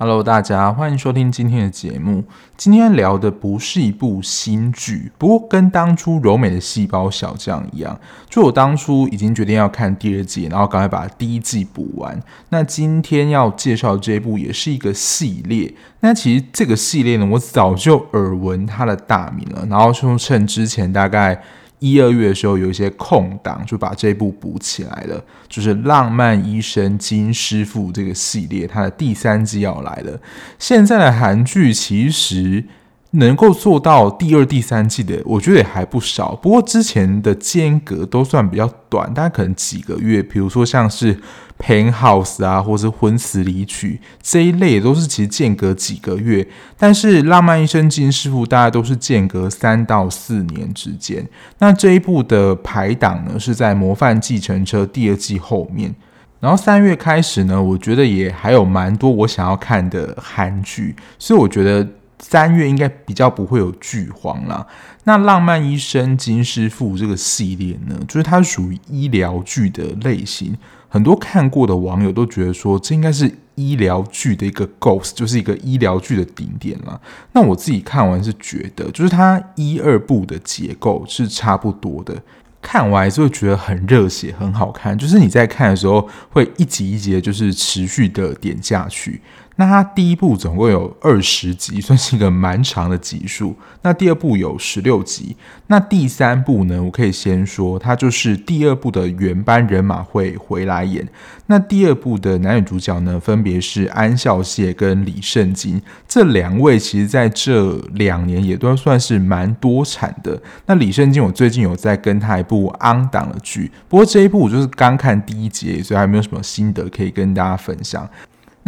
Hello，大家欢迎收听今天的节目。今天聊的不是一部新剧，不过跟当初柔美的细胞小将一样，就我当初已经决定要看第二季，然后赶快把第一季补完。那今天要介绍这一部也是一个系列。那其实这个系列呢，我早就耳闻它的大名了，然后就趁之前大概。一二月的时候有一些空档，就把这部补起来了。就是《浪漫医生金师傅》这个系列，它的第三季要来了。现在的韩剧其实能够做到第二、第三季的，我觉得也还不少。不过之前的间隔都算比较短，大概可能几个月。比如说像是。Penthouse 啊，或是婚词离曲这一类，也都是其实间隔几个月。但是《浪漫医生金师傅》大概都是间隔三到四年之间。那这一部的排档呢，是在《模范计程车》第二季后面。然后三月开始呢，我觉得也还有蛮多我想要看的韩剧，所以我觉得三月应该比较不会有剧荒啦。那《浪漫医生金师傅》这个系列呢，就是它属于医疗剧的类型。很多看过的网友都觉得说，这应该是医疗剧的一个 “ghost”，就是一个医疗剧的顶点了。那我自己看完是觉得，就是它一二部的结构是差不多的，看完还是会觉得很热血，很好看。就是你在看的时候，会一集一集的，就是持续的点下去。那它第一部总共有二十集，算是一个蛮长的集数。那第二部有十六集。那第三部呢？我可以先说，它就是第二部的原班人马会回来演。那第二部的男女主角呢，分别是安孝燮跟李圣经这两位，其实在这两年也都算是蛮多产的。那李圣经，我最近有在跟他一部昂档的剧，不过这一部我就是刚看第一集，所以还没有什么心得可以跟大家分享。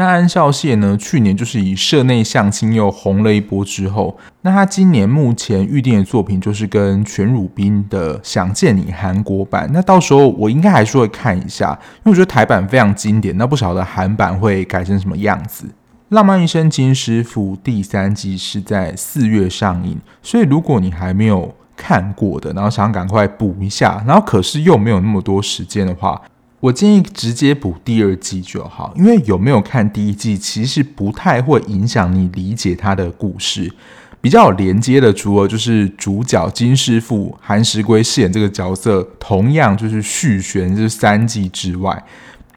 那安孝燮呢？去年就是以社内相亲又红了一波之后，那他今年目前预定的作品就是跟全汝彬的《想见你》韩国版。那到时候我应该还是会看一下，因为我觉得台版非常经典。那不晓得韩版会改成什么样子？《浪漫医生金师傅》第三季是在四月上映，所以如果你还没有看过的，然后想赶快补一下，然后可是又没有那么多时间的话。我建议直接补第二季就好，因为有没有看第一季，其实不太会影响你理解他的故事。比较有连接的，除了就是主角金师傅韩石圭饰演这个角色，同样就是续弦这三季之外，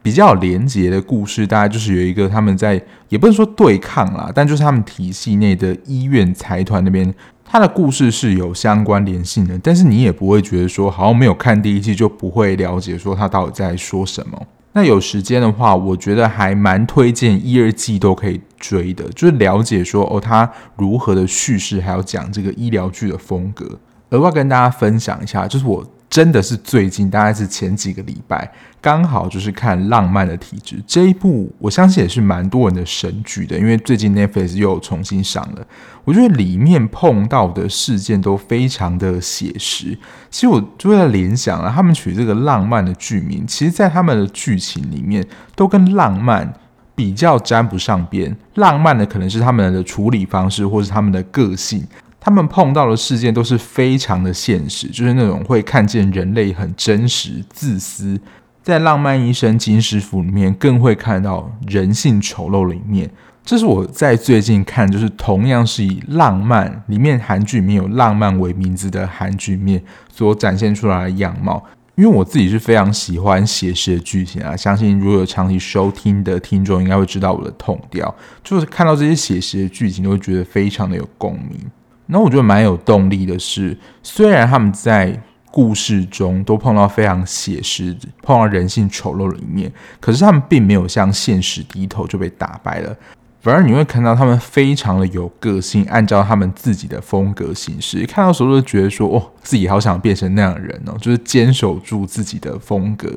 比较有连接的故事，大概就是有一个他们在也不能说对抗啦，但就是他们体系内的医院财团那边。它的故事是有相关联性的，但是你也不会觉得说好像没有看第一季就不会了解说它到底在说什么。那有时间的话，我觉得还蛮推荐一二季都可以追的，就是了解说哦它如何的叙事，还有讲这个医疗剧的风格。额外跟大家分享一下，就是我。真的是最近，大概是前几个礼拜，刚好就是看《浪漫的体质》这一部，我相信也是蛮多人的神剧的，因为最近 Netflix 又重新上了。我觉得里面碰到的事件都非常的写实。其实我就在联想啊，他们取这个浪漫的剧名，其实在他们的剧情里面都跟浪漫比较沾不上边。浪漫的可能是他们的处理方式，或是他们的个性。他们碰到的事件都是非常的现实，就是那种会看见人类很真实、自私。在《浪漫医生金师傅》里面，更会看到人性丑陋的一面。这是我在最近看，就是同样是以浪漫里面韩剧里面有浪漫为名字的韩剧面所展现出来的样貌。因为我自己是非常喜欢写实的剧情啊，相信如果有长期收听的听众应该会知道我的痛调，就是看到这些写实的剧情，都会觉得非常的有共鸣。那我觉得蛮有动力的是，虽然他们在故事中都碰到非常写实、碰到人性丑陋的一面，可是他们并没有向现实低头就被打败了，反而你会看到他们非常的有个性，按照他们自己的风格行事。看到时候就觉得说，哦，自己好想变成那样的人哦，就是坚守住自己的风格。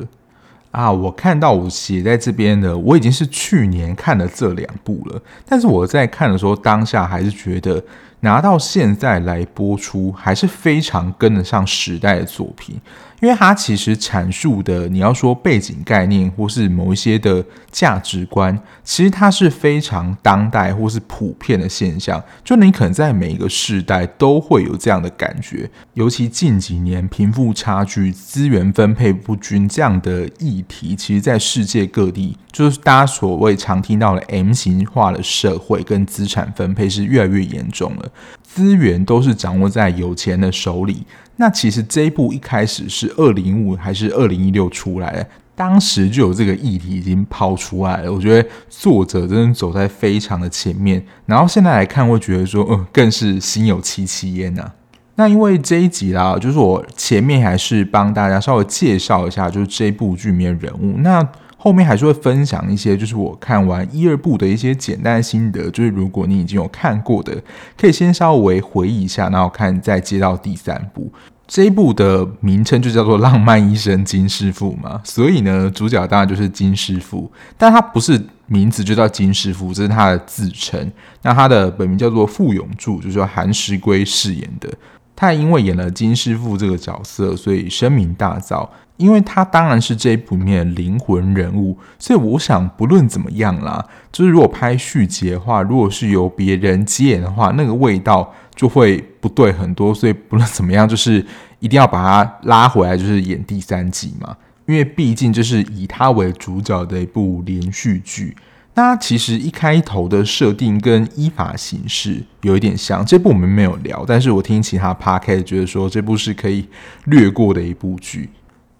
啊，我看到我写在这边的，我已经是去年看了这两部了。但是我在看的时候，当下还是觉得拿到现在来播出，还是非常跟得上时代的作品。因为它其实阐述的，你要说背景概念或是某一些的价值观，其实它是非常当代或是普遍的现象。就你可能在每一个世代都会有这样的感觉，尤其近几年贫富差距、资源分配不均这样的议题，其实在世界各地，就是大家所谓常听到的 M 型化的社会跟资产分配是越来越严重了，资源都是掌握在有钱的手里。那其实这一部一开始是二零一五还是二零一六出来的，当时就有这个议题已经抛出来了。我觉得作者真的走在非常的前面，然后现在来看会觉得说，嗯，更是心有戚戚焉呐。那因为这一集啦，就是我前面还是帮大家稍微介绍一下，就是这部剧里面人物。那后面还是会分享一些，就是我看完一二部的一些简单心得。就是如果你已经有看过的，可以先稍微回忆一下，然后看再接到第三部。这一部的名称就叫做《浪漫医生金师傅》嘛，所以呢，主角当然就是金师傅，但他不是名字就叫金师傅，这是他的自称。那他的本名叫做傅永柱，就是韩石圭饰演的。他因为演了金师傅这个角色，所以声名大噪。因为他当然是这一部里面的灵魂人物，所以我想不论怎么样啦，就是如果拍续集的话，如果是由别人接演的话，那个味道就会不对很多。所以不论怎么样，就是一定要把他拉回来，就是演第三集嘛。因为毕竟这是以他为主角的一部连续剧。那其实一开头的设定跟依法行事有一点像，这部我们没有聊，但是我听其他 podcast 觉得说这部是可以略过的一部剧。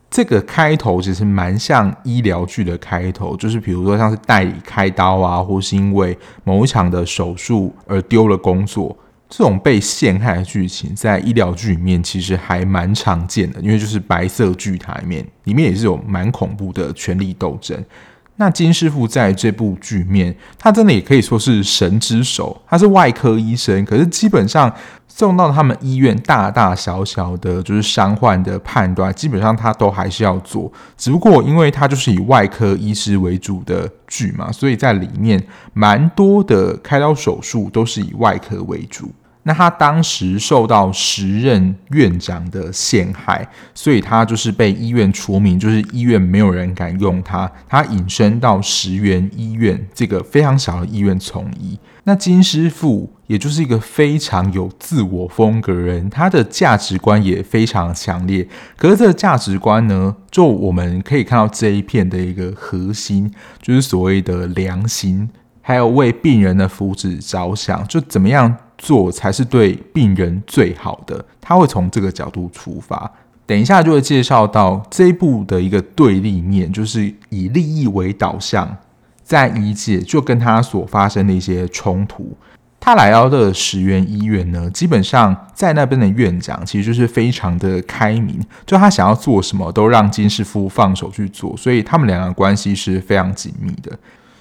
这个开头其实蛮像医疗剧的开头，就是比如说像是代理开刀啊，或是因为某一场的手术而丢了工作，这种被陷害的剧情，在医疗剧里面其实还蛮常见的，因为就是白色巨塔里面，里面也是有蛮恐怖的权力斗争。那金师傅在这部剧面，他真的也可以说是神之手。他是外科医生，可是基本上送到他们医院大大小小的就是伤患的判断，基本上他都还是要做。只不过因为他就是以外科医师为主的剧嘛，所以在里面蛮多的开刀手术都是以外科为主。那他当时受到时任院长的陷害，所以他就是被医院除名，就是医院没有人敢用他。他隐身到石原医院这个非常小的医院从医。那金师傅也就是一个非常有自我风格人，他的价值观也非常强烈。可是这个价值观呢，就我们可以看到这一片的一个核心，就是所谓的良心，还有为病人的福祉着想，就怎么样。做才是对病人最好的，他会从这个角度出发。等一下就会介绍到这一部的一个对立面，就是以利益为导向，在医界就跟他所发生的一些冲突。他来到的石原医院呢，基本上在那边的院长其实就是非常的开明，就他想要做什么都让金师傅放手去做，所以他们两个关系是非常紧密的。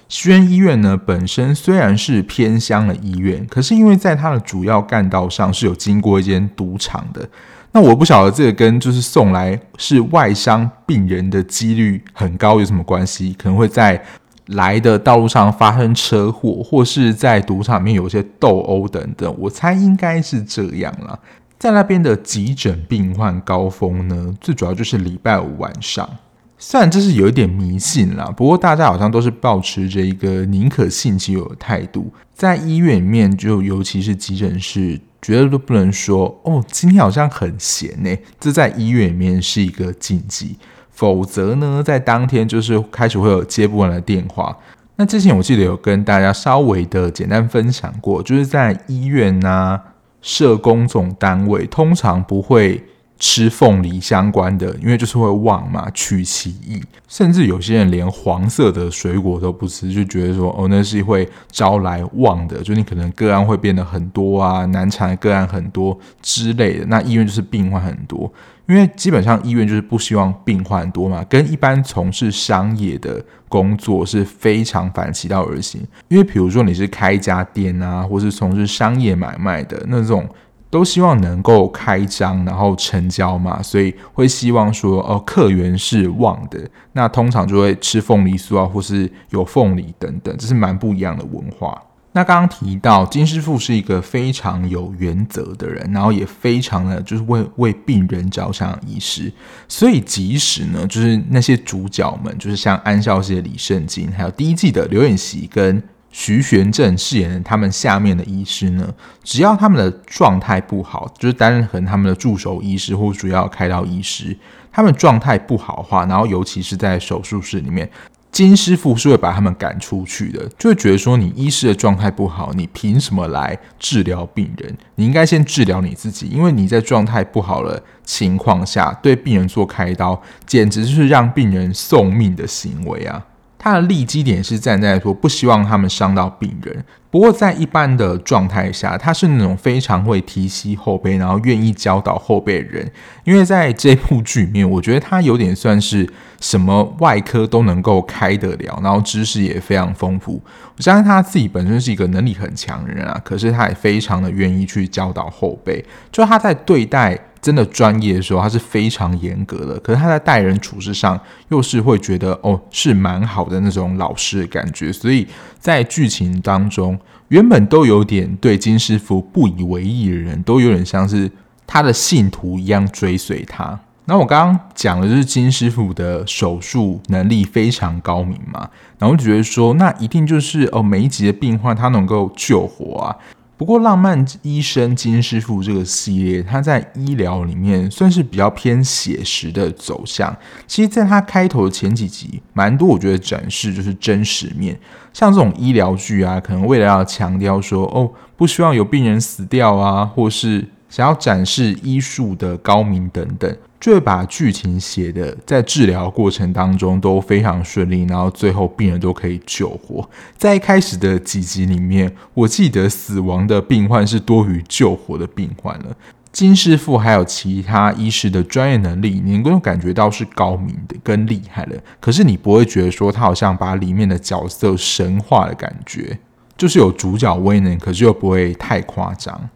石原医院呢，本身虽然是偏乡的医院，可是因为在它的主要干道上是有经过一间赌场的。那我不晓得这个跟就是送来是外伤病人的几率很高有什么关系？可能会在来的道路上发生车祸，或是在赌场里面有些斗殴等等。我猜应该是这样啦。在那边的急诊病患高峰呢，最主要就是礼拜五晚上。虽然这是有一点迷信啦，不过大家好像都是抱持着一个宁可信其有的态度，在医院里面，就尤其是急诊室，绝对都不能说哦，今天好像很闲呢。这在医院里面是一个禁忌，否则呢，在当天就是开始会有接不完的电话。那之前我记得有跟大家稍微的简单分享过，就是在医院啊、社工这种单位，通常不会。吃凤梨相关的，因为就是会旺嘛，取其意。甚至有些人连黄色的水果都不吃，就觉得说哦，那是会招来旺的，就你可能个案会变得很多啊，难缠个案很多之类的。那医院就是病患很多，因为基本上医院就是不希望病患多嘛，跟一般从事商业的工作是非常反其道而行。因为比如说你是开一家店啊，或是从事商业买卖的那种。都希望能够开张，然后成交嘛，所以会希望说，哦，客源是旺的，那通常就会吃凤梨酥啊，或是有凤梨等等，这是蛮不一样的文化。那刚刚提到金师傅是一个非常有原则的人，然后也非常的就是为为病人着想的医师，所以即使呢，就是那些主角们，就是像安孝燮李圣经，还有第一季的刘演锡跟徐玄正饰演的他们下面的医师呢，只要他们的状态不好，就是担任可能他们的助手医师或主要开刀医师，他们状态不好的话，然后尤其是在手术室里面。金师傅是会把他们赶出去的，就会觉得说，你医师的状态不好，你凭什么来治疗病人？你应该先治疗你自己，因为你在状态不好的情况下对病人做开刀，简直就是让病人送命的行为啊！他的立基点是站在说不希望他们伤到病人。不过在一般的状态下，他是那种非常会提携后辈，然后愿意教导后辈的人。因为在这部剧里面，我觉得他有点算是什么外科都能够开得了，然后知识也非常丰富。我相信他自己本身是一个能力很强的人啊，可是他也非常的愿意去教导后辈。就他在对待真的专业的时候，他是非常严格的。可是他在待人处事上，又是会觉得哦，是蛮好的那种老师的感觉。所以在剧情当中，原本都有点对金师傅不以为意的人，都有点像是他的信徒一样追随他。那我刚刚讲的就是金师傅的手术能力非常高明嘛，然后觉得说，那一定就是哦，每一集的病患他能够救活啊。不过，《浪漫医生金师傅》这个系列，它在医疗里面算是比较偏写实的走向。其实，在它开头的前几集，蛮多我觉得展示就是真实面。像这种医疗剧啊，可能为了要强调说，哦，不希望有病人死掉啊，或是想要展示医术的高明等等。就会把剧情写的在治疗过程当中都非常顺利，然后最后病人都可以救活。在一开始的几集里面，我记得死亡的病患是多于救活的病患了。金师傅还有其他医师的专业能力，你能够感觉到是高明的跟厉害的，可是你不会觉得说他好像把里面的角色神化的感觉，就是有主角威能，可是又不会太夸张。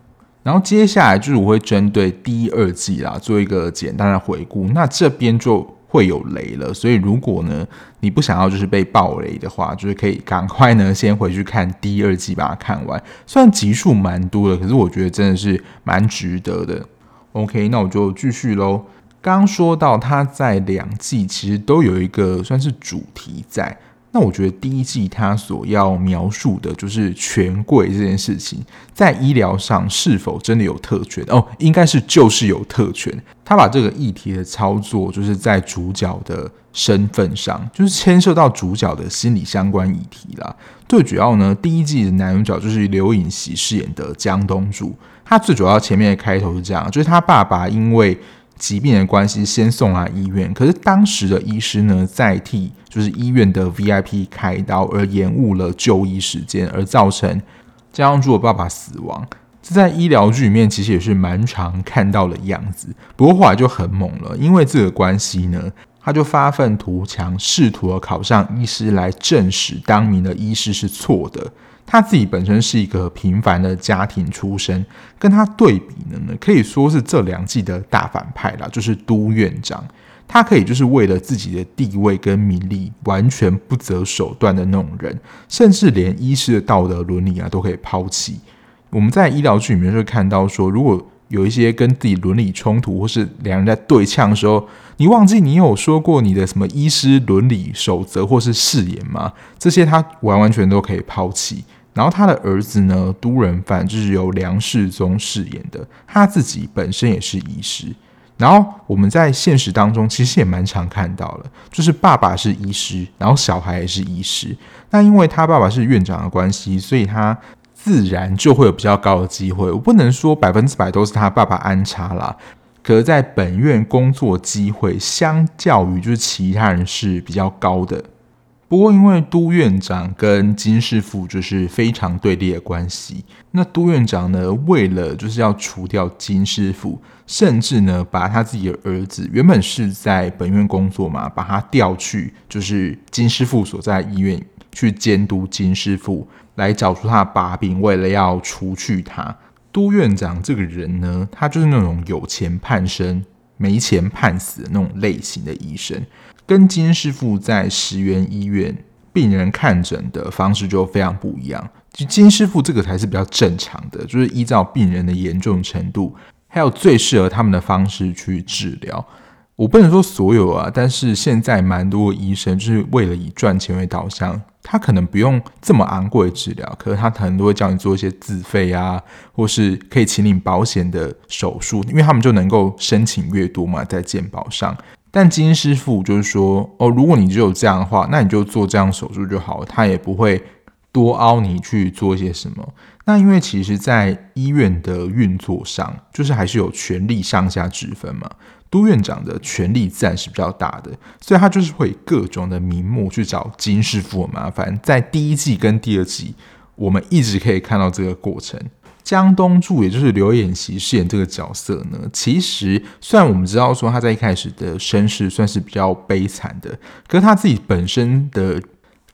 然后接下来就是我会针对第、二季啦做一个简单的回顾，那这边就会有雷了，所以如果呢你不想要就是被爆雷的话，就是可以赶快呢先回去看第、二季把它看完。虽然集数蛮多的，可是我觉得真的是蛮值得的。OK，那我就继续喽。刚刚说到他在两季其实都有一个算是主题在。那我觉得第一季他所要描述的就是权贵这件事情，在医疗上是否真的有特权？哦，应该是就是有特权。他把这个议题的操作，就是在主角的身份上，就是牵涉到主角的心理相关议题啦。最主要呢，第一季的男主角就是刘演锡饰演的江东柱，他最主要前面的开头是这样，就是他爸爸因为。疾病的关系，先送来医院。可是当时的医师呢，在替就是医院的 VIP 开刀，而延误了就医时间，而造成江东柱的爸爸死亡。这在医疗剧里面其实也是蛮常看到的样子。不过后来就很猛了，因为这个关系呢，他就发愤图强，试图考上医师来证实当年的医师是错的。他自己本身是一个平凡的家庭出身，跟他对比的呢，可以说是这两季的大反派啦，就是都院长。他可以就是为了自己的地位跟名利，完全不择手段的那种人，甚至连医师的道德伦理啊都可以抛弃。我们在医疗剧里面就会看到说，如果有一些跟自己伦理冲突，或是两人在对呛的时候，你忘记你有说过你的什么医师伦理守则或是誓言吗？这些他完完全都可以抛弃。然后他的儿子呢，都仁范就是由梁世宗饰演的，他自己本身也是医师。然后我们在现实当中其实也蛮常看到了，就是爸爸是医师，然后小孩也是医师。那因为他爸爸是院长的关系，所以他自然就会有比较高的机会。我不能说百分之百都是他爸爸安插啦，可是在本院工作机会相较于就是其他人是比较高的。不过，因为都院长跟金师傅就是非常对立的关系，那都院长呢，为了就是要除掉金师傅，甚至呢，把他自己的儿子原本是在本院工作嘛，把他调去就是金师傅所在医院去监督金师傅，来找出他的把柄，为了要除去他。都院长这个人呢，他就是那种有钱判生，没钱判死的那种类型的医生。跟金师傅在石原医院病人看诊的方式就非常不一样。金师傅这个才是比较正常的，就是依照病人的严重程度，还有最适合他们的方式去治疗。我不能说所有啊，但是现在蛮多医生就是为了以赚钱为导向，他可能不用这么昂贵的治疗，可是他可能都会叫你做一些自费啊，或是可以请领保险的手术，因为他们就能够申请越多嘛，在健保上。但金师傅就是说，哦，如果你只有这样的话，那你就做这样手术就好了，他也不会多凹你去做一些什么。那因为其实，在医院的运作上，就是还是有权力上下之分嘛。都院长的权力自然是比较大的，所以他就是会各种的名目去找金师傅麻烦。在第一季跟第二季，我们一直可以看到这个过程。江东柱，也就是刘演锡饰演这个角色呢，其实虽然我们知道说他在一开始的身世算是比较悲惨的，可是他自己本身的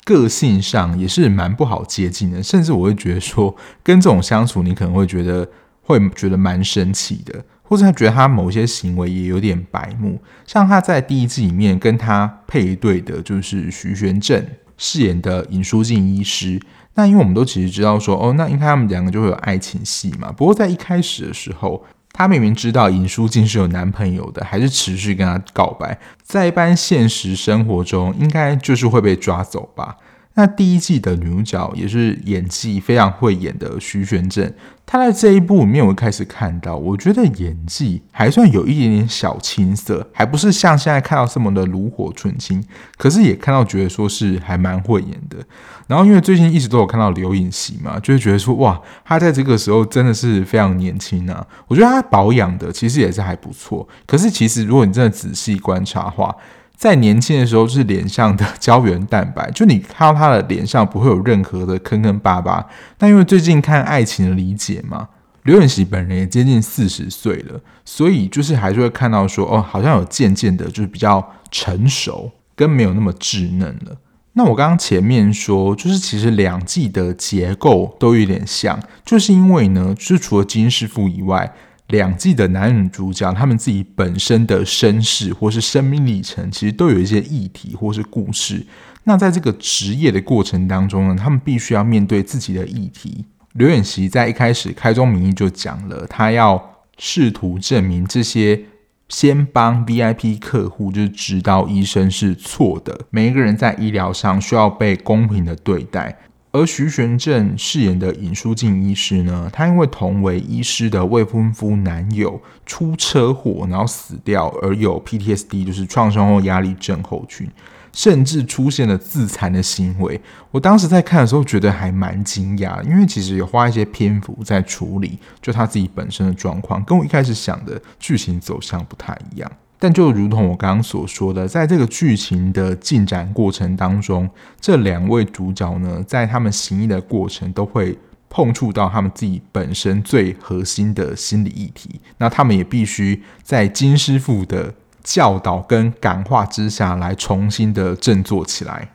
个性上也是蛮不好接近的，甚至我会觉得说跟这种相处，你可能会觉得会觉得蛮生气的。或者他觉得他某些行为也有点白目，像他在第一季里面跟他配对的就是徐玄振饰演的尹书静医师。那因为我们都其实知道说，哦，那应该他们两个就会有爱情戏嘛。不过在一开始的时候，他明明知道尹书静是有男朋友的，还是持续跟她告白。在一般现实生活中，应该就是会被抓走吧。那第一季的女主角也是演技非常会演的徐玄振，她在这一部里面我开始看到，我觉得演技还算有一点点小青涩，还不是像现在看到这么的炉火纯青，可是也看到觉得说是还蛮会演的。然后因为最近一直都有看到刘演锡嘛，就会觉得说哇，她在这个时候真的是非常年轻啊，我觉得她保养的其实也是还不错。可是其实如果你真的仔细观察的话，在年轻的时候，是脸上的胶原蛋白，就你看到他的脸上不会有任何的坑坑巴巴。那因为最近看《爱情的理解》嘛，刘演锡本人也接近四十岁了，所以就是还是会看到说，哦，好像有渐渐的，就是比较成熟，跟没有那么稚嫩了。那我刚刚前面说，就是其实两季的结构都有点像，就是因为呢，就是除了金师傅以外。两季的男女主角，他们自己本身的身世或是生命历程，其实都有一些议题或是故事。那在这个职业的过程当中呢，他们必须要面对自己的议题。刘演锡在一开始开宗明义就讲了，他要试图证明这些先帮 VIP 客户就是指导医生是错的，每一个人在医疗上需要被公平的对待。而徐玄振饰演的尹淑静医师呢，他因为同为医师的未婚夫男友出车祸，然后死掉，而有 PTSD，就是创伤后压力症候群，甚至出现了自残的行为。我当时在看的时候，觉得还蛮惊讶，因为其实有花一些篇幅在处理，就他自己本身的状况，跟我一开始想的剧情走向不太一样。但就如同我刚刚所说的，在这个剧情的进展过程当中，这两位主角呢，在他们行医的过程都会碰触到他们自己本身最核心的心理议题。那他们也必须在金师傅的教导跟感化之下来重新的振作起来。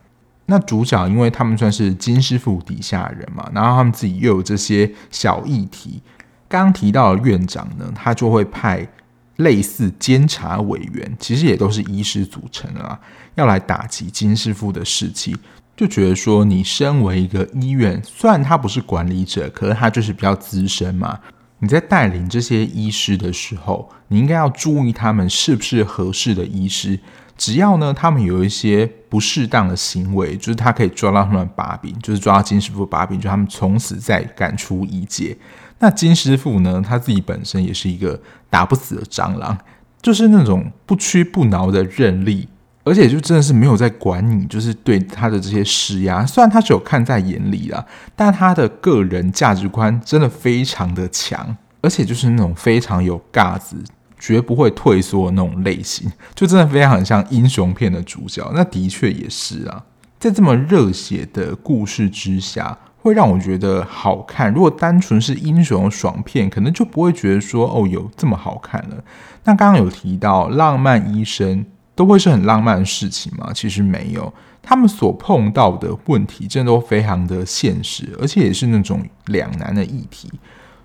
那主角因为他们算是金师傅底下人嘛，然后他们自己又有这些小议题。刚刚提到的院长呢，他就会派。类似监察委员，其实也都是医师组成的啦，要来打击金师傅的士气，就觉得说，你身为一个医院，虽然他不是管理者，可是他就是比较资深嘛。你在带领这些医师的时候，你应该要注意他们是不是合适的医师。只要呢，他们有一些不适当的行为，就是他可以抓到他们的把柄，就是抓到金师傅把柄，就他们从此再赶出医界。那金师傅呢，他自己本身也是一个打不死的蟑螂，就是那种不屈不挠的韧力，而且就真的是没有在管你，就是对他的这些施压。虽然他是有看在眼里啦，但他的个人价值观真的非常的强，而且就是那种非常有架子绝不会退缩的那种类型，就真的非常很像英雄片的主角。那的确也是啊，在这么热血的故事之下。会让我觉得好看。如果单纯是英雄爽片，可能就不会觉得说哦，有这么好看了。那刚刚有提到浪漫医生都会是很浪漫的事情吗？其实没有，他们所碰到的问题真的都非常的现实，而且也是那种两难的议题。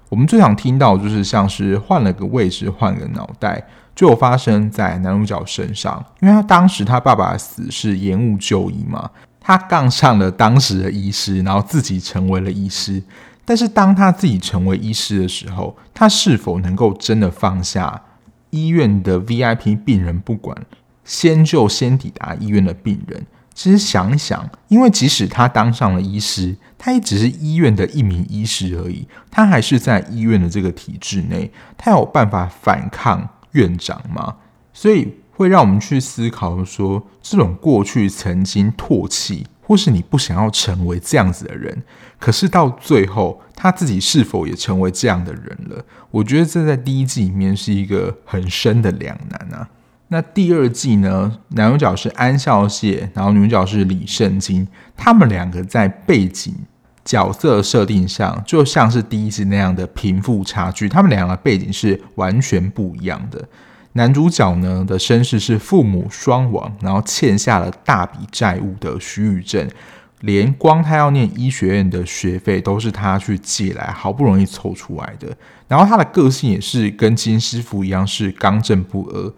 我们最常听到就是像是换了个位置，换个脑袋，就有发生在男主角身上，因为他当时他爸爸死是延误就医嘛。他杠上了当时的医师，然后自己成为了医师。但是当他自己成为医师的时候，他是否能够真的放下医院的 VIP 病人不管，先救先抵达医院的病人？其实想一想，因为即使他当上了医师，他也只是医院的一名医师而已，他还是在医院的这个体制内，他有办法反抗院长吗？所以会让我们去思考说，这种过去曾经唾弃，或是你不想要成为这样子的人，可是到最后他自己是否也成为这样的人了？我觉得这在第一季里面是一个很深的两难啊。那第二季呢？男主角是安孝燮，然后女主角是李圣经。他们两个在背景角色设定上，就像是第一季那样的贫富差距。他们两个背景是完全不一样的。男主角呢的身世是父母双亡，然后欠下了大笔债务的徐宇正，连光他要念医学院的学费都是他去借来，好不容易凑出来的。然后他的个性也是跟金师傅一样，是刚正不阿。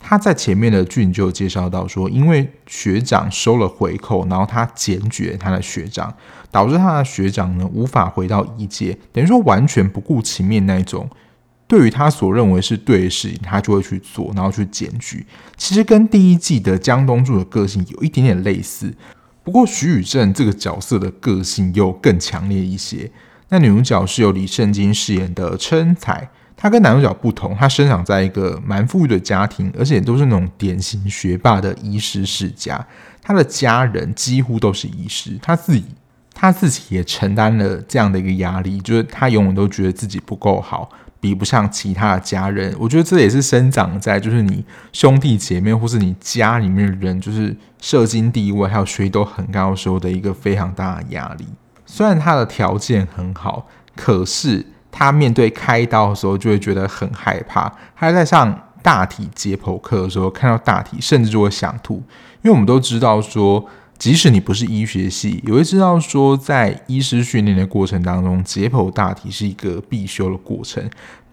他在前面的剧就介绍到说，因为学长收了回扣，然后他检举他的学长，导致他的学长呢无法回到医界，等于说完全不顾情面那一种。对于他所认为是对的事情，他就会去做，然后去检举。其实跟第一季的江东柱的个性有一点点类似，不过徐宇正这个角色的个性又更强烈一些。那女主角是由李圣经饰演的车恩彩。她跟男主角不同，她生长在一个蛮富裕的家庭，而且都是那种典型学霸的医师世家。他的家人几乎都是医师，他自己他自己也承担了这样的一个压力，就是他永远都觉得自己不够好，比不上其他的家人。我觉得这也是生长在就是你兄弟姐妹或是你家里面的人，就是社经地位还有学历都很高的时候的一个非常大的压力。虽然他的条件很好，可是。他面对开刀的时候，就会觉得很害怕。他在上大体解剖课的时候，看到大体，甚至就会想吐。因为我们都知道说，即使你不是医学系，也会知道说，在医师训练的过程当中，解剖大体是一个必修的过程。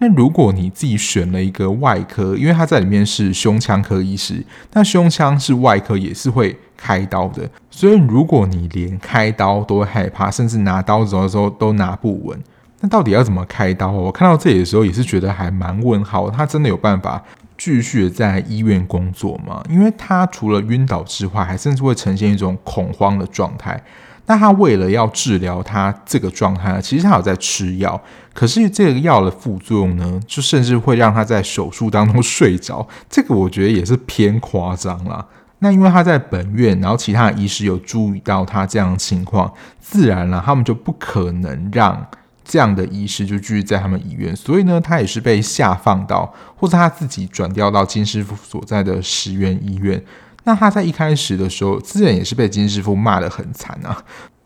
那如果你自己选了一个外科，因为他在里面是胸腔科医师，那胸腔是外科，也是会开刀的。所以，如果你连开刀都会害怕，甚至拿刀子的时候都拿不稳。那到底要怎么开刀？我看到这里的时候也是觉得还蛮问号。他真的有办法继续在医院工作吗？因为他除了晕倒之外，还甚至会呈现一种恐慌的状态。那他为了要治疗他这个状态，其实他有在吃药，可是这个药的副作用呢，就甚至会让他在手术当中睡着。这个我觉得也是偏夸张啦。那因为他在本院，然后其他的医师有注意到他这样的情况，自然了，他们就不可能让。这样的医师就继续在他们医院，所以呢，他也是被下放到，或者他自己转调到金师傅所在的石原医院。那他在一开始的时候，自然也是被金师傅骂得很惨啊。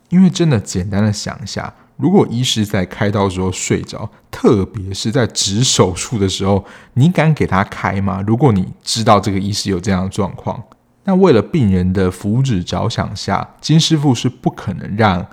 因为真的简单的想一下，如果医师在开刀的时候睡着，特别是在指手术的时候，你敢给他开吗？如果你知道这个医师有这样的状况，那为了病人的福祉着想下，金师傅是不可能让。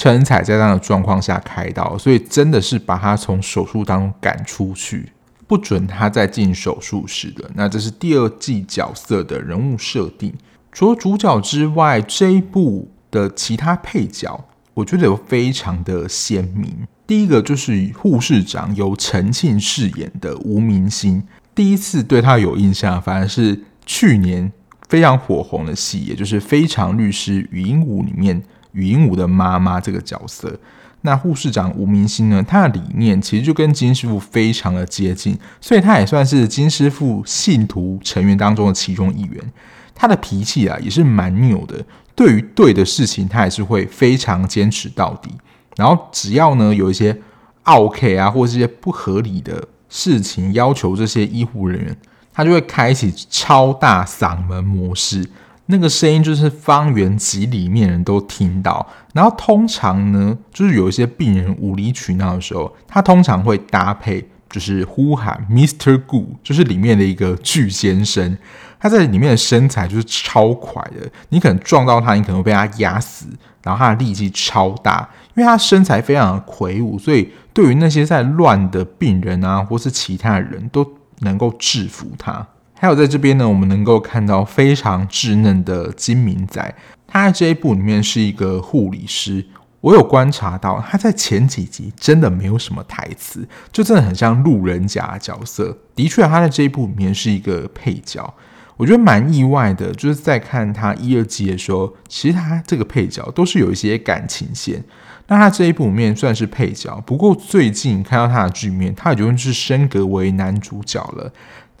车恩彩在这样的状况下开刀，所以真的是把他从手术当中赶出去，不准他再进手术室的。那这是第二季角色的人物设定。除了主角之外，这一部的其他配角，我觉得有非常的鲜明。第一个就是护士长由陈庆饰演的吴明星，第一次对他有印象，反而是去年非常火红的戏，也就是《非常律师禹英禑》里面。禹英禑的妈妈这个角色，那护士长吴明星呢？他的理念其实就跟金师傅非常的接近，所以他也算是金师傅信徒成员当中的其中一员。他的脾气啊也是蛮拗的，对于对的事情，他也是会非常坚持到底。然后只要呢有一些奥客啊，或者一些不合理的事情，要求这些医护人员，他就会开启超大嗓门模式。那个声音就是方圆几里面人都听到，然后通常呢，就是有一些病人无理取闹的时候，他通常会搭配就是呼喊 Mr. Good，就是里面的一个巨先生，他在里面的身材就是超快的，你可能撞到他，你可能会被他压死，然后他的力气超大，因为他身材非常的魁梧，所以对于那些在乱的病人啊，或是其他的人都能够制服他。还有在这边呢，我们能够看到非常稚嫩的金明仔，他在这一部里面是一个护理师。我有观察到他在前几集真的没有什么台词，就真的很像路人甲的角色。的确，他在这一部里面是一个配角。我觉得蛮意外的，就是在看他一二集的时候，其实他这个配角都是有一些感情线。那他这一部里面算是配角，不过最近看到他的剧面，他已经是升格为男主角了。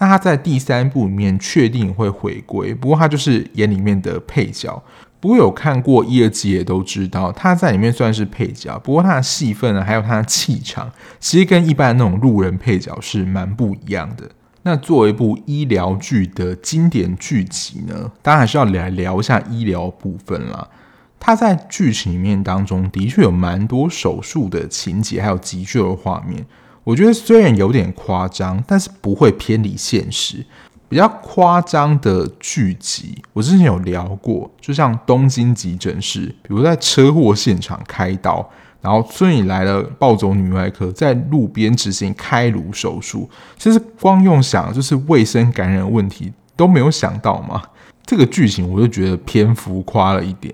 那他在第三部里面确定会回归，不过他就是演里面的配角。不过有看过一、二集也都知道，他在里面算是配角。不过他的戏份呢，还有他的气场，其实跟一般那种路人配角是蛮不一样的。那作为一部医疗剧的经典剧集呢，当然还是要来聊一下医疗部分啦。他在剧情里面当中的确有蛮多手术的情节，还有急救的画面。我觉得虽然有点夸张，但是不会偏离现实。比较夸张的剧集，我之前有聊过，就像《东京急诊室》，比如在车祸现场开刀，然后村里来了暴走女外科，在路边执行开颅手术。其实光用想就是卫生感染问题都没有想到嘛，这个剧情我就觉得偏浮夸了一点。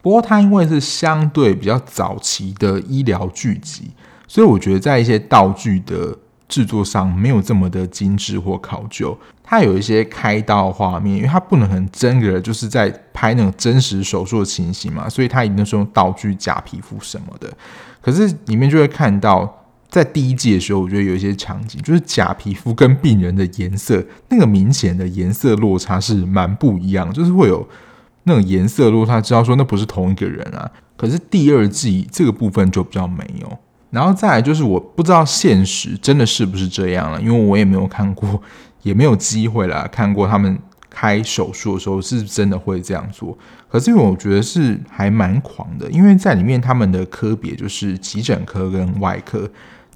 不过它因为是相对比较早期的医疗剧集，所以我觉得在一些道具的制作上没有这么的精致或考究，它有一些开刀画面，因为它不能很真的就是在拍那种真实手术的情形嘛，所以它一定是用道具假皮肤什么的。可是里面就会看到，在第一季的时候，我觉得有一些场景，就是假皮肤跟病人的颜色，那个明显的颜色落差是蛮不一样，就是会有那种颜色落差，知道说那不是同一个人啊。可是第二季这个部分就比较没有。然后再来就是我不知道现实真的是不是这样了，因为我也没有看过，也没有机会啦看过他们开手术的时候是真的会这样做。可是因为我觉得是还蛮狂的，因为在里面他们的科别就是急诊科跟外科，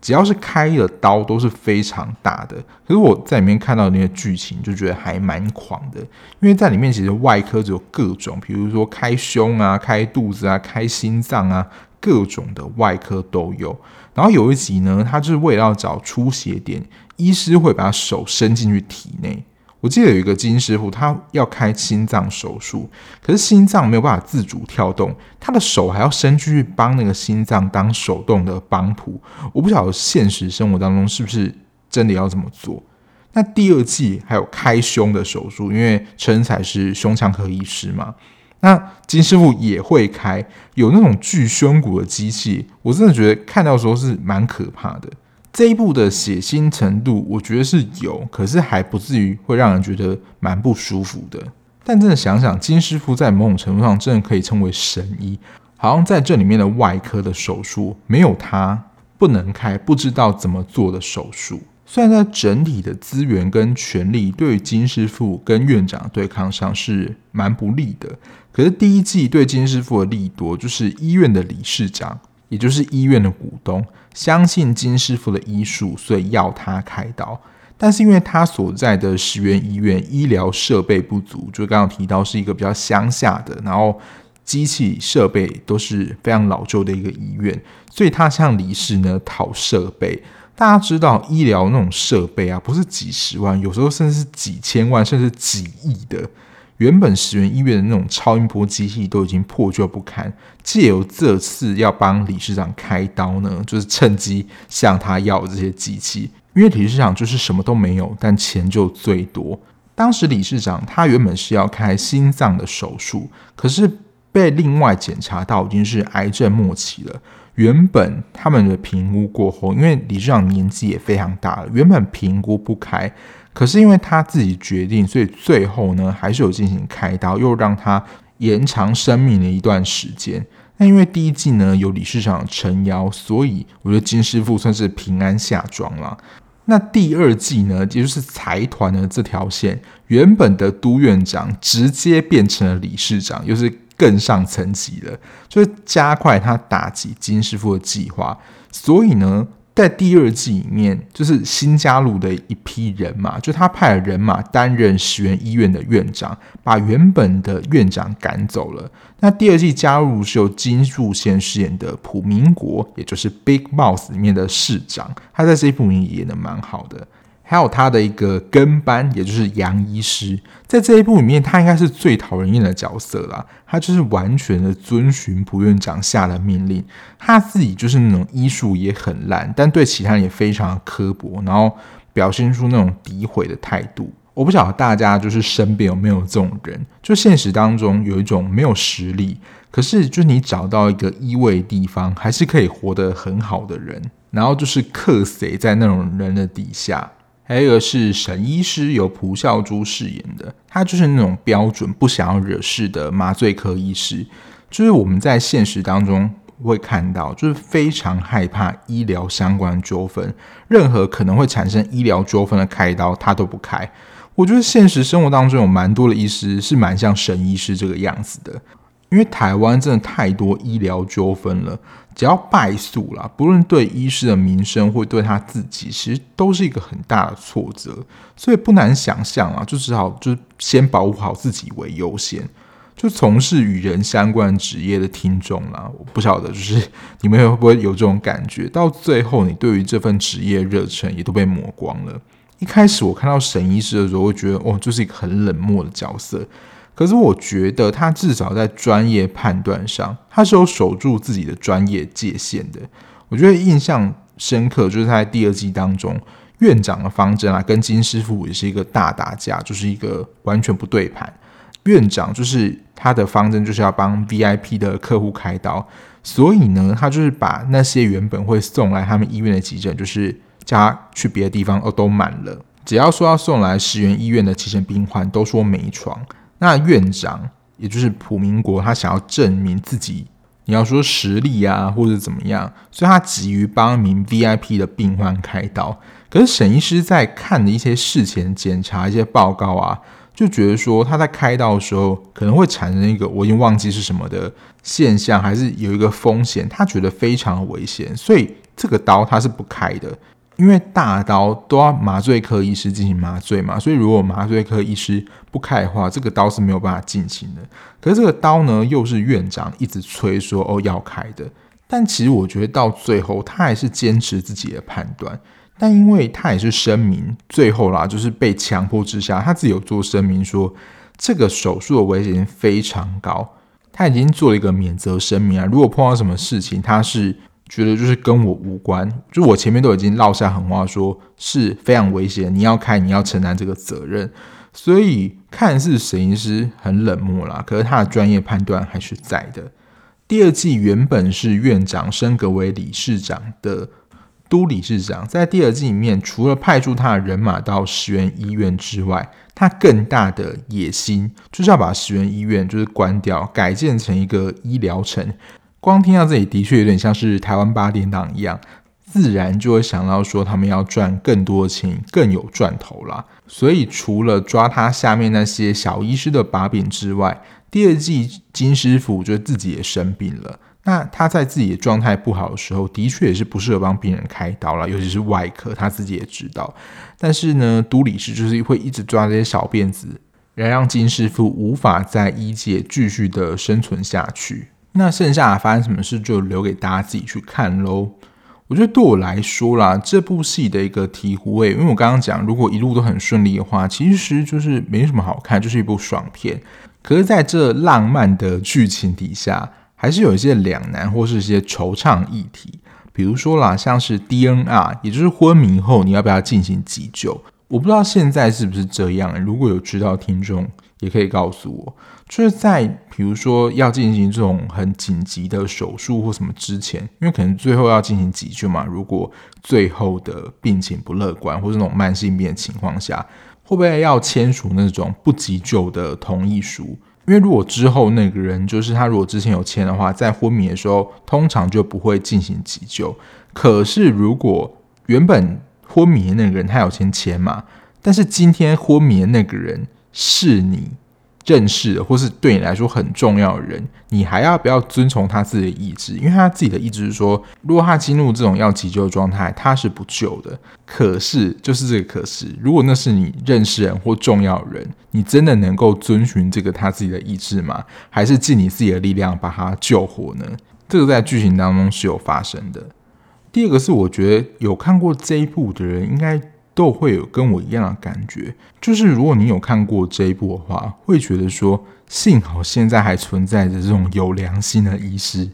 只要是开了刀都是非常大的。可是我在里面看到的那些剧情就觉得还蛮狂的，因为在里面其实外科只有各种，比如说开胸啊、开肚子啊、开心脏啊。各种的外科都有，然后有一集呢，他就是为了要找出血点，医师会把手伸进去体内。我记得有一个金师傅，他要开心脏手术，可是心脏没有办法自主跳动，他的手还要伸进去帮那个心脏当手动的帮浦。我不晓得现实生活当中是不是真的要这么做。那第二季还有开胸的手术，因为陈才是胸腔科医师嘛。那金师傅也会开，有那种巨胸骨的机器，我真的觉得看到时候是蛮可怕的。这一部的血腥程度，我觉得是有，可是还不至于会让人觉得蛮不舒服的。但真的想想，金师傅在某种程度上真的可以称为神医，好像在这里面的外科的手术，没有他不能开，不知道怎么做的手术。虽然在整体的资源跟权力对于金师傅跟院长对抗上是蛮不利的，可是第一季对金师傅的利多，就是医院的理事长，也就是医院的股东，相信金师傅的医术，所以要他开刀。但是因为他所在的石原医院医疗设备不足，就刚刚提到是一个比较乡下的，然后机器设备都是非常老旧的一个医院，所以他向理事呢讨设备。大家知道医疗那种设备啊，不是几十万，有时候甚至是几千万，甚至几亿的。原本石原医院的那种超音波机器都已经破旧不堪，借由这次要帮理事长开刀呢，就是趁机向他要这些机器。因为理事长就是什么都没有，但钱就最多。当时理事长他原本是要开心脏的手术，可是被另外检查到已经是癌症末期了。原本他们的评估过后，因为理事长年纪也非常大了，原本评估不开，可是因为他自己决定，所以最后呢还是有进行开刀，又让他延长生命的一段时间。那因为第一季呢有理事长撑腰，所以我觉得金师傅算是平安下庄了。那第二季呢，也就是财团的这条线，原本的都院长直接变成了理事长，又是。更上层级了，就是加快他打击金师傅的计划。所以呢，在第二季里面，就是新加入的一批人马，就他派了人马担任石原医院的院长，把原本的院长赶走了。那第二季加入是由金柱贤饰演的朴明国，也就是《Big Mouth》里面的市长，他在这一部里面演的蛮好的。还有他的一个跟班，也就是杨医师，在这一部里面，他应该是最讨人厌的角色啦。他就是完全的遵循蒲院长下的命令，他自己就是那种医术也很烂，但对其他人也非常刻薄，然后表现出那种诋毁的态度。我不晓得大家就是身边有没有这种人，就现实当中有一种没有实力，可是就是你找到一个依偎地方，还是可以活得很好的人，然后就是克谁在那种人的底下。还有一个是神医师，由朴孝珠饰演的，他就是那种标准不想要惹事的麻醉科医师，就是我们在现实当中。会看到，就是非常害怕医疗相关纠纷，任何可能会产生医疗纠纷的开刀，他都不开。我觉得现实生活当中有蛮多的医师是蛮像神医师这个样子的，因为台湾真的太多医疗纠纷了，只要败诉了，不论对医师的名声或对他自己，其实都是一个很大的挫折。所以不难想象啊，就只好就先保护好自己为优先。就从事与人相关职业的听众啦，我不晓得，就是你们会不会有这种感觉？到最后，你对于这份职业热忱也都被抹光了。一开始我看到沈医师的时候，会觉得哦，就是一个很冷漠的角色。可是我觉得他至少在专业判断上，他是有守住自己的专业界限的。我觉得印象深刻，就是他在第二季当中，院长的方针啊，跟金师傅也是一个大打架，就是一个完全不对盘。院长就是他的方针，就是要帮 VIP 的客户开刀，所以呢，他就是把那些原本会送来他们医院的急诊，就是叫他去别的地方哦，都满了。只要说要送来石原医院的急诊病患，都说没床。那院长也就是普明国，他想要证明自己，你要说实力啊，或者怎么样，所以他急于帮一名 VIP 的病患开刀。可是沈医师在看的一些事前检查一些报告啊。就觉得说他在开刀的时候可能会产生一个我已经忘记是什么的现象，还是有一个风险，他觉得非常危险，所以这个刀他是不开的，因为大刀都要麻醉科医师进行麻醉嘛，所以如果麻醉科医师不开的话，这个刀是没有办法进行的。可是这个刀呢，又是院长一直催说哦要开的，但其实我觉得到最后他还是坚持自己的判断。但因为他也是声明，最后啦，就是被强迫之下，他自己有做声明说，这个手术的危险性非常高，他已经做了一个免责声明啊。如果碰到什么事情，他是觉得就是跟我无关，就我前面都已经撂下狠话，说是非常危险，你要开，你要承担这个责任。所以看似沈医师很冷漠啦，可是他的专业判断还是在的。第二季原本是院长升格为理事长的。都理事长在第二季里面，除了派出他的人马到石原医院之外，他更大的野心就是要把石原医院就是关掉，改建成一个医疗城。光听到这里，的确有点像是台湾八点档一样，自然就会想到说他们要赚更多的钱，更有赚头啦。所以除了抓他下面那些小医师的把柄之外，第二季金师傅就自己也生病了。那他在自己的状态不好的时候，的确也是不适合帮病人开刀了，尤其是外科，他自己也知道。但是呢，都理事就是会一直抓这些小辫子，来让金师傅无法在医界继续的生存下去。那剩下发生什么事，就留给大家自己去看喽。我觉得对我来说啦，这部戏的一个醍醐味，因为我刚刚讲，如果一路都很顺利的话，其实就是没什么好看，就是一部爽片。可是在这浪漫的剧情底下，还是有一些两难或是一些惆怅议题，比如说啦，像是 DNR，也就是昏迷后你要不要进行急救？我不知道现在是不是这样，如果有知道听众也可以告诉我。就是在比如说要进行这种很紧急的手术或什么之前，因为可能最后要进行急救嘛，如果最后的病情不乐观或是那种慢性病的情况下，会不会要签署那种不急救的同意书？因为如果之后那个人就是他，如果之前有签的话，在昏迷的时候通常就不会进行急救。可是如果原本昏迷的那个人他有先签嘛，但是今天昏迷的那个人是你。认识的或是对你来说很重要的人，你还要不要遵从他自己的意志？因为他自己的意志是说，如果他进入这种要急救的状态，他是不救的。可是，就是这个可是，如果那是你认识人或重要人，你真的能够遵循这个他自己的意志吗？还是尽你自己的力量把他救活呢？这个在剧情当中是有发生的。第二个是，我觉得有看过这一部的人应该都会有跟我一样的感觉，就是如果你有看过这一部的话，会觉得说，幸好现在还存在着这种有良心的医师。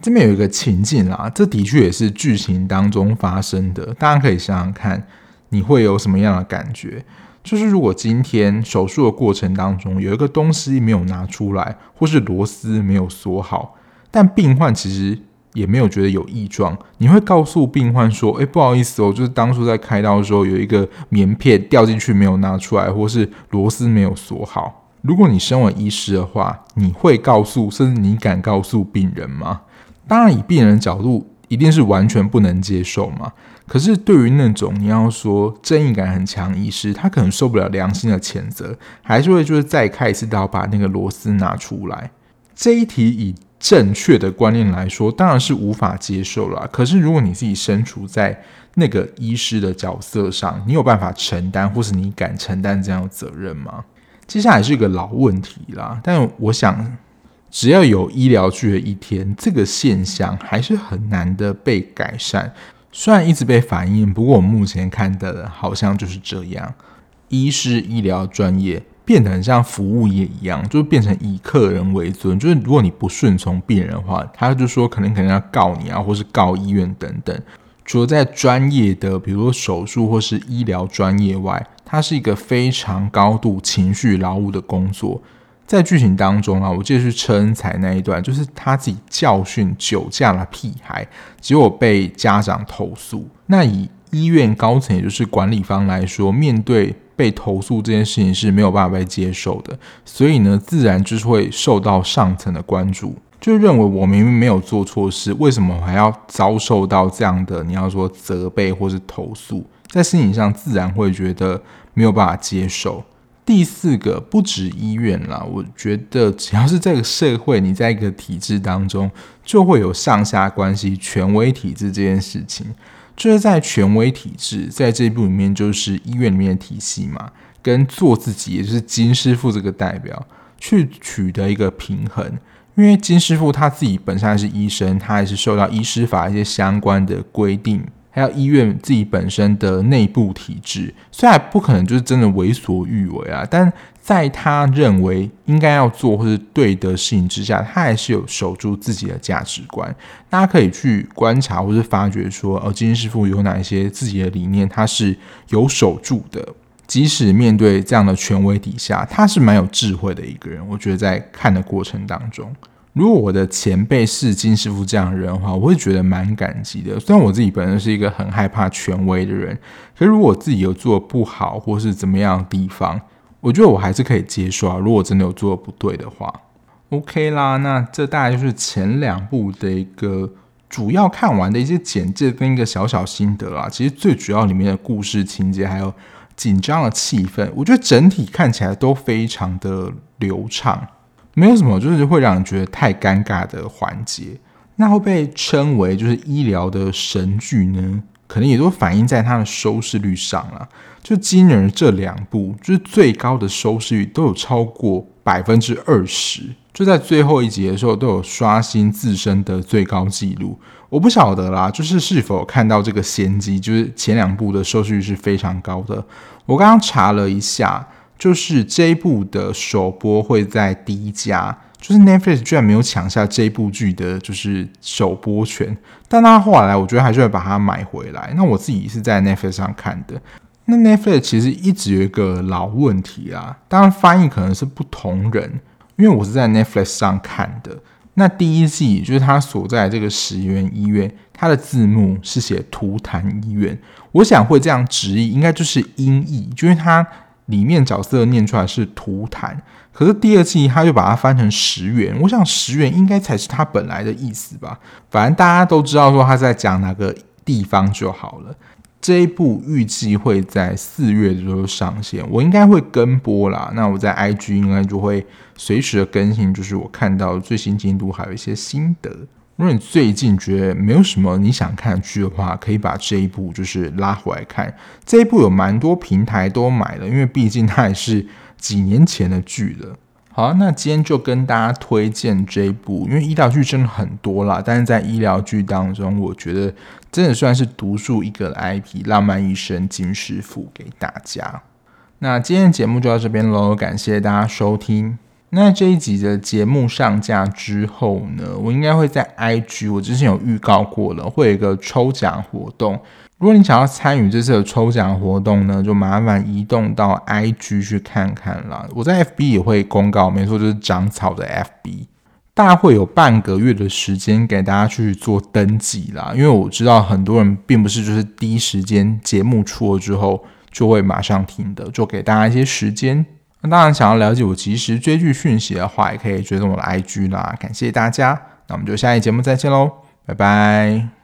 这边有一个情境啦，这的确也是剧情当中发生的，大家可以想想看，你会有什么样的感觉？就是如果今天手术的过程当中有一个东西没有拿出来，或是螺丝没有锁好，但病患其实也没有觉得有异状，你会告诉病患说：“哎，不好意思哦，就是当初在开刀的时候有一个棉片掉进去没有拿出来，或是螺丝没有锁好。”如果你身为医师的话，你会告诉，甚至你敢告诉病人吗？当然，以病人角度，一定是完全不能接受嘛。可是，对于那种你要说正义感很强医师，他可能受不了良心的谴责，还是会就是再开一次刀，把那个螺丝拿出来。这一题以正确的观念来说，当然是无法接受了。可是，如果你自己身处在那个医师的角色上，你有办法承担，或是你敢承担这样的责任吗？接下来是一个老问题啦，但我想，只要有医疗剧的一天，这个现象还是很难的被改善。虽然一直被反映，不过我目前看到的好像就是这样。医师医疗专业变得很像服务业一样，就变成以客人为尊。就是如果你不顺从病人的话，他就说可能可能要告你啊，或是告医院等等。除了在专业的，比如说手术或是医疗专业外，它是一个非常高度情绪劳务的工作。在剧情当中啊，我记得是车恩彩那一段，就是他自己教训酒驾的屁孩，结果被家长投诉。那以医院高层，也就是管理方来说，面对被投诉这件事情是没有办法被接受的，所以呢，自然就是会受到上层的关注，就认为我明明没有做错事，为什么还要遭受到这样的你要说责备或是投诉，在心理上自然会觉得没有办法接受。第四个不止医院啦，我觉得只要是这个社会，你在一个体制当中，就会有上下关系、权威体制这件事情。就是在权威体制，在这一部里面，就是医院里面的体系嘛，跟做自己，也就是金师傅这个代表，去取得一个平衡。因为金师傅他自己本身还是医生，他还是受到医师法一些相关的规定。还有医院自己本身的内部体制，虽然不可能就是真的为所欲为啊，但在他认为应该要做或是对的事情之下，他还是有守住自己的价值观。大家可以去观察或是发掘说，哦，金师傅有哪一些自己的理念，他是有守住的。即使面对这样的权威底下，他是蛮有智慧的一个人。我觉得在看的过程当中。如果我的前辈是金师傅这样的人的话，我会觉得蛮感激的。虽然我自己本身是一个很害怕权威的人，可是如果我自己有做不好或是怎么样的地方，我觉得我还是可以接受啊。如果真的有做的不对的话，OK 啦。那这大概就是前两部的一个主要看完的一些简介跟一个小小心得啦。其实最主要里面的故事情节还有紧张的气氛，我觉得整体看起来都非常的流畅。没有什么，就是会让人觉得太尴尬的环节。那会被称为就是医疗的神剧呢，可能也都反映在它的收视率上了。就《今人》这两部，就是最高的收视率都有超过百分之二十，就在最后一集的时候都有刷新自身的最高纪录。我不晓得啦，就是是否看到这个先机，就是前两部的收视率是非常高的。我刚刚查了一下。就是这一部的首播会在第一家，就是 Netflix 居然没有抢下这一部剧的，就是首播权。但他后来，我觉得还是会把它买回来。那我自己是在 Netflix 上看的。那 Netflix 其实一直有一个老问题啊，当然翻译可能是不同人，因为我是在 Netflix 上看的。那第一季就是他所在这个石原医院，它的字幕是写图坛医院，我想会这样直译，应该就是音译，就是他。里面角色念出来是图坦，可是第二季他就把它翻成石原。我想石原应该才是他本来的意思吧。反正大家都知道说他在讲哪个地方就好了。这一部预计会在四月的时候上线，我应该会跟播啦。那我在 IG 应该就会随时的更新，就是我看到最新进度还有一些心得。如果你最近觉得没有什么你想看的剧的话，可以把这一部就是拉回来看。这一部有蛮多平台都买了，因为毕竟它也是几年前的剧了。好，那今天就跟大家推荐这一部，因为医疗剧真的很多啦，但是在医疗剧当中，我觉得真的算是独树一格的 IP，《浪漫医生金师傅》给大家。那今天的节目就到这边喽，感谢大家收听。那这一集的节目上架之后呢，我应该会在 IG，我之前有预告过了，会有一个抽奖活动。如果你想要参与这次的抽奖活动呢，就麻烦移动到 IG 去看看啦。我在 FB 也会公告，没错，就是长草的 FB，大概会有半个月的时间给大家去做登记啦。因为我知道很多人并不是就是第一时间节目出了之后就会马上听的，就给大家一些时间。那当然，想要了解我及时追剧讯息的话，也可以追踪我的 IG 啦。感谢大家，那我们就下一节目再见喽，拜拜。